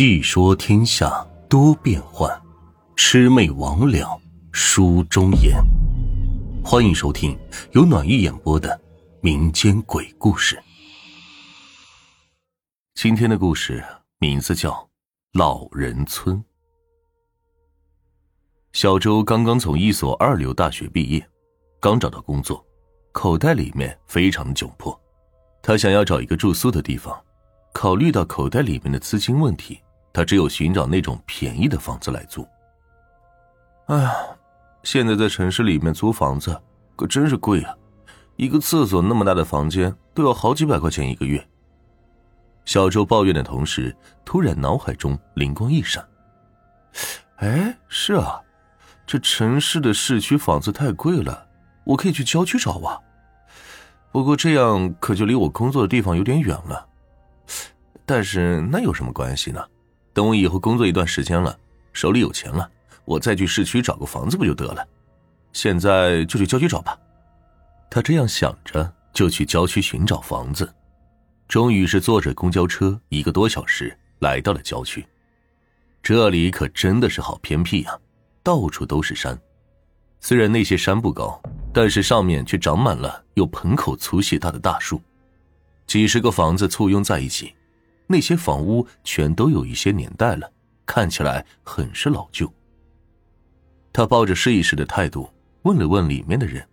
细说天下多变幻，魑魅魍魉书中言。欢迎收听由暖玉演播的民间鬼故事。今天的故事名字叫《老人村》。小周刚刚从一所二流大学毕业，刚找到工作，口袋里面非常的窘迫，他想要找一个住宿的地方。考虑到口袋里面的资金问题，他只有寻找那种便宜的房子来租。哎呀，现在在城市里面租房子可真是贵啊！一个厕所那么大的房间都要好几百块钱一个月。小周抱怨的同时，突然脑海中灵光一闪：“哎，是啊，这城市的市区房子太贵了，我可以去郊区找啊。不过这样可就离我工作的地方有点远了。”但是那有什么关系呢？等我以后工作一段时间了，手里有钱了，我再去市区找个房子不就得了？现在就去郊区找吧。他这样想着，就去郊区寻找房子。终于是坐着公交车一个多小时来到了郊区。这里可真的是好偏僻啊，到处都是山。虽然那些山不高，但是上面却长满了有盆口粗细大的大树。几十个房子簇拥在一起。那些房屋全都有一些年代了，看起来很是老旧。他抱着试一试的态度问了问里面的人，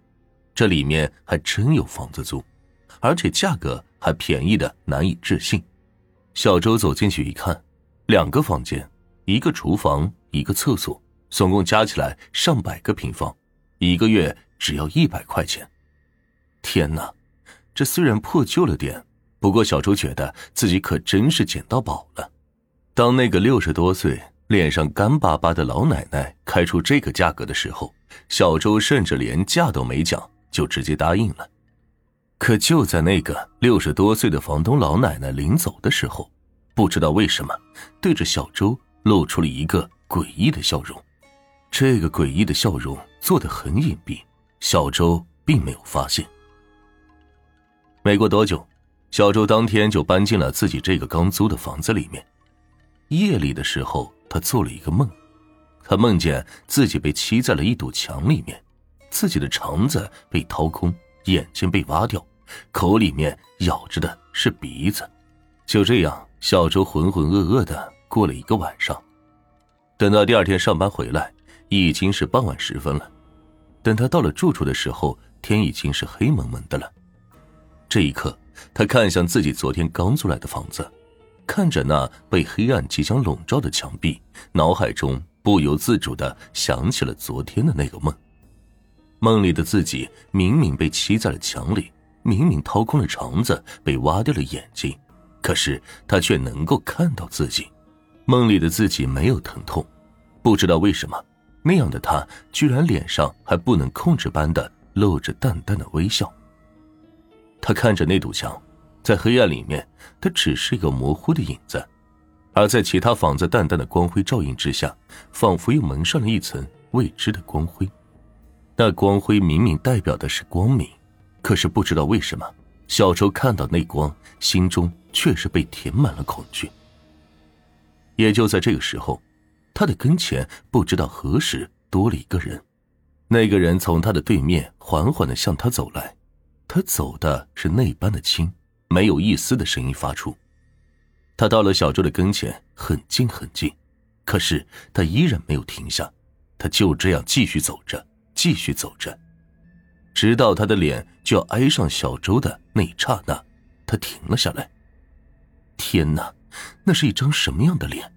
这里面还真有房子租，而且价格还便宜的难以置信。小周走进去一看，两个房间，一个厨房，一个厕所，总共加起来上百个平方，一个月只要一百块钱。天哪，这虽然破旧了点。不过，小周觉得自己可真是捡到宝了。当那个六十多岁、脸上干巴巴的老奶奶开出这个价格的时候，小周甚至连价都没讲，就直接答应了。可就在那个六十多岁的房东老奶奶临走的时候，不知道为什么，对着小周露出了一个诡异的笑容。这个诡异的笑容做得很隐蔽，小周并没有发现。没过多久。小周当天就搬进了自己这个刚租的房子里面。夜里的时候，他做了一个梦，他梦见自己被吸在了一堵墙里面，自己的肠子被掏空，眼睛被挖掉，口里面咬着的是鼻子。就这样，小周浑浑噩噩的过了一个晚上。等到第二天上班回来，已经是傍晚时分了。等他到了住处的时候，天已经是黑蒙蒙的了。这一刻。他看向自己昨天刚租来的房子，看着那被黑暗即将笼罩的墙壁，脑海中不由自主的想起了昨天的那个梦。梦里的自己明明被吸在了墙里，明明掏空了肠子，被挖掉了眼睛，可是他却能够看到自己。梦里的自己没有疼痛，不知道为什么，那样的他居然脸上还不能控制般的露着淡淡的微笑。他看着那堵墙，在黑暗里面，它只是一个模糊的影子；而在其他房子淡淡的光辉照映之下，仿佛又蒙上了一层未知的光辉。那光辉明明代表的是光明，可是不知道为什么，小周看到那光，心中却是被填满了恐惧。也就在这个时候，他的跟前不知道何时多了一个人，那个人从他的对面缓缓的向他走来。他走的是那般的轻，没有一丝的声音发出。他到了小周的跟前，很近很近，可是他依然没有停下。他就这样继续走着，继续走着，直到他的脸就要挨上小周的那一刹那，他停了下来。天哪，那是一张什么样的脸？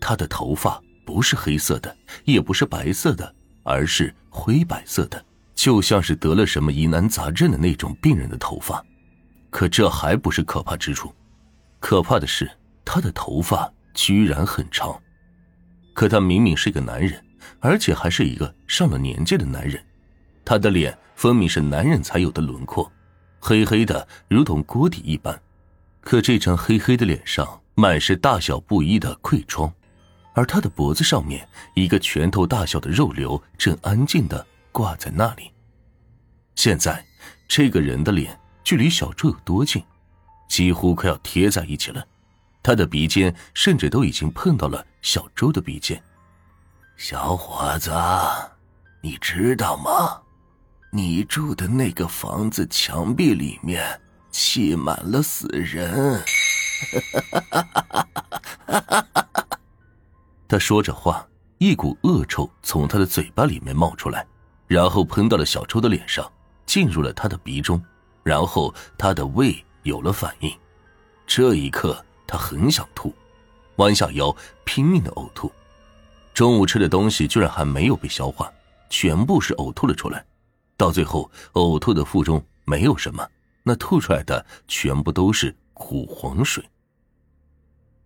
他的头发不是黑色的，也不是白色的，而是灰白色的。就像是得了什么疑难杂症的那种病人的头发，可这还不是可怕之处，可怕的是他的头发居然很长。可他明明是个男人，而且还是一个上了年纪的男人，他的脸分明是男人才有的轮廓，黑黑的如同锅底一般。可这张黑黑的脸上满是大小不一的溃疮，而他的脖子上面一个拳头大小的肉瘤正安静的。挂在那里。现在，这个人的脸距离小周有多近？几乎快要贴在一起了。他的鼻尖甚至都已经碰到了小周的鼻尖。小伙子，你知道吗？你住的那个房子墙壁里面砌满了死人。他说着话，一股恶臭从他的嘴巴里面冒出来，然后喷到了小周的脸上，进入了他的鼻中，然后他的胃有了反应。这一刻，他很想吐，弯下腰拼命的呕吐。中午吃的东西居然还没有被消化，全部是呕吐了出来。到最后，呕吐的腹中没有什么，那吐出来的全部都是苦黄水。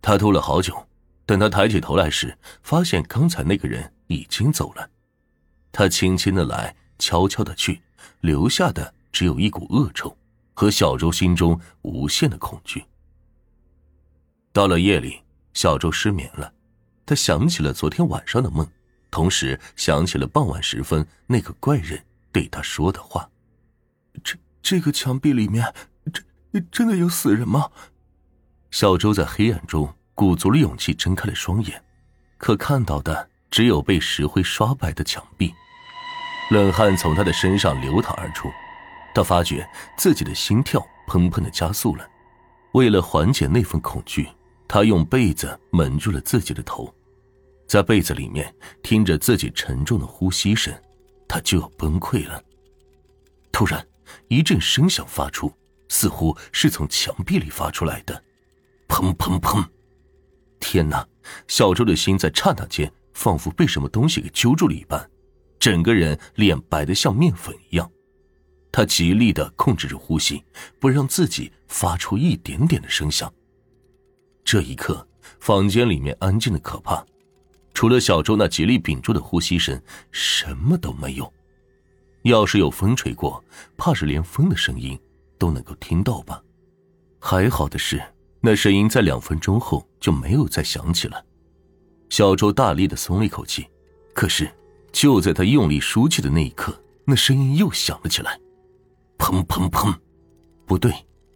他吐了好久，等他抬起头来时，发现刚才那个人已经走了。他轻轻的来，悄悄的去，留下的只有一股恶臭和小周心中无限的恐惧。到了夜里，小周失眠了，他想起了昨天晚上的梦，同时想起了傍晚时分那个怪人。对他说的话，这这个墙壁里面，真真的有死人吗？小周在黑暗中鼓足了勇气睁开了双眼，可看到的只有被石灰刷白的墙壁。冷汗从他的身上流淌而出，他发觉自己的心跳砰砰的加速了。为了缓解那份恐惧，他用被子蒙住了自己的头，在被子里面听着自己沉重的呼吸声。他就要崩溃了。突然，一阵声响发出，似乎是从墙壁里发出来的，砰砰砰！天哪！小周的心在刹那间仿佛被什么东西给揪住了一般，整个人脸白的像面粉一样。他极力的控制着呼吸，不让自己发出一点点的声响。这一刻，房间里面安静的可怕。除了小周那极力屏住的呼吸声，什么都没有。要是有风吹过，怕是连风的声音都能够听到吧。还好的是，那声音在两分钟后就没有再响起了。小周大力的松了一口气，可是就在他用力输气的那一刻，那声音又响了起来，砰砰砰！不对，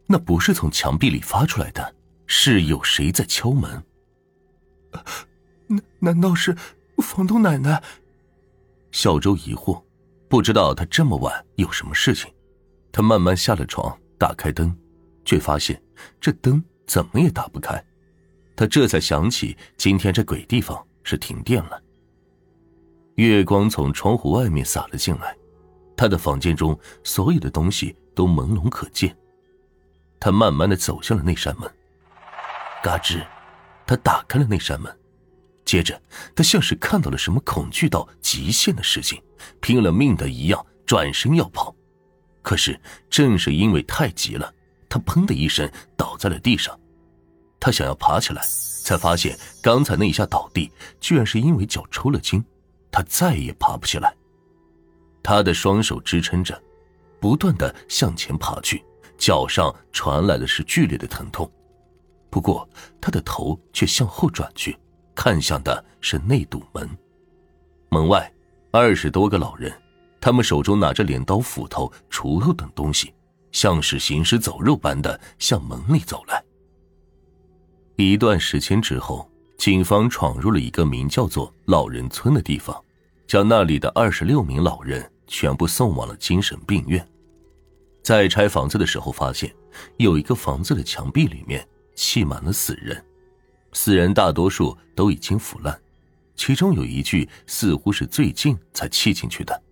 那不是从墙壁里发出来的，是有谁在敲门。难难道是房东奶奶？小周疑惑，不知道他这么晚有什么事情。他慢慢下了床，打开灯，却发现这灯怎么也打不开。他这才想起今天这鬼地方是停电了。月光从窗户外面洒了进来，他的房间中所有的东西都朦胧可见。他慢慢的走向了那扇门，嘎吱，他打开了那扇门。接着，他像是看到了什么恐惧到极限的事情，拼了命的一样转身要跑。可是，正是因为太急了，他砰的一声倒在了地上。他想要爬起来，才发现刚才那一下倒地，居然是因为脚抽了筋，他再也爬不起来。他的双手支撑着，不断的向前爬去，脚上传来的是剧烈的疼痛。不过，他的头却向后转去。看向的是那堵门，门外二十多个老人，他们手中拿着镰刀、斧头、锄头等东西，像是行尸走肉般的向门里走来。一段时间之后，警方闯入了一个名叫做老人村的地方，将那里的二十六名老人全部送往了精神病院。在拆房子的时候，发现有一个房子的墙壁里面砌满了死人。死人大多数都已经腐烂，其中有一具似乎是最近才砌进去的，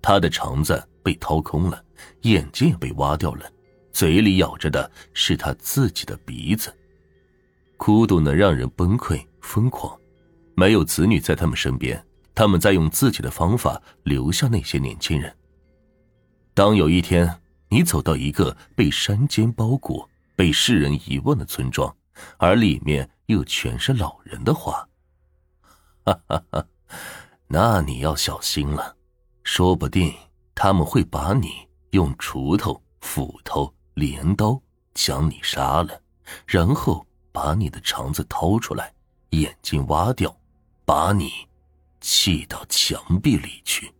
他的肠子被掏空了，眼睛也被挖掉了，嘴里咬着的是他自己的鼻子。孤独能让人崩溃疯狂，没有子女在他们身边，他们在用自己的方法留下那些年轻人。当有一天你走到一个被山间包裹、被世人遗忘的村庄，而里面。又全是老人的话，哈哈哈，那你要小心了，说不定他们会把你用锄头、斧头、镰刀将你杀了，然后把你的肠子掏出来，眼睛挖掉，把你砌到墙壁里去。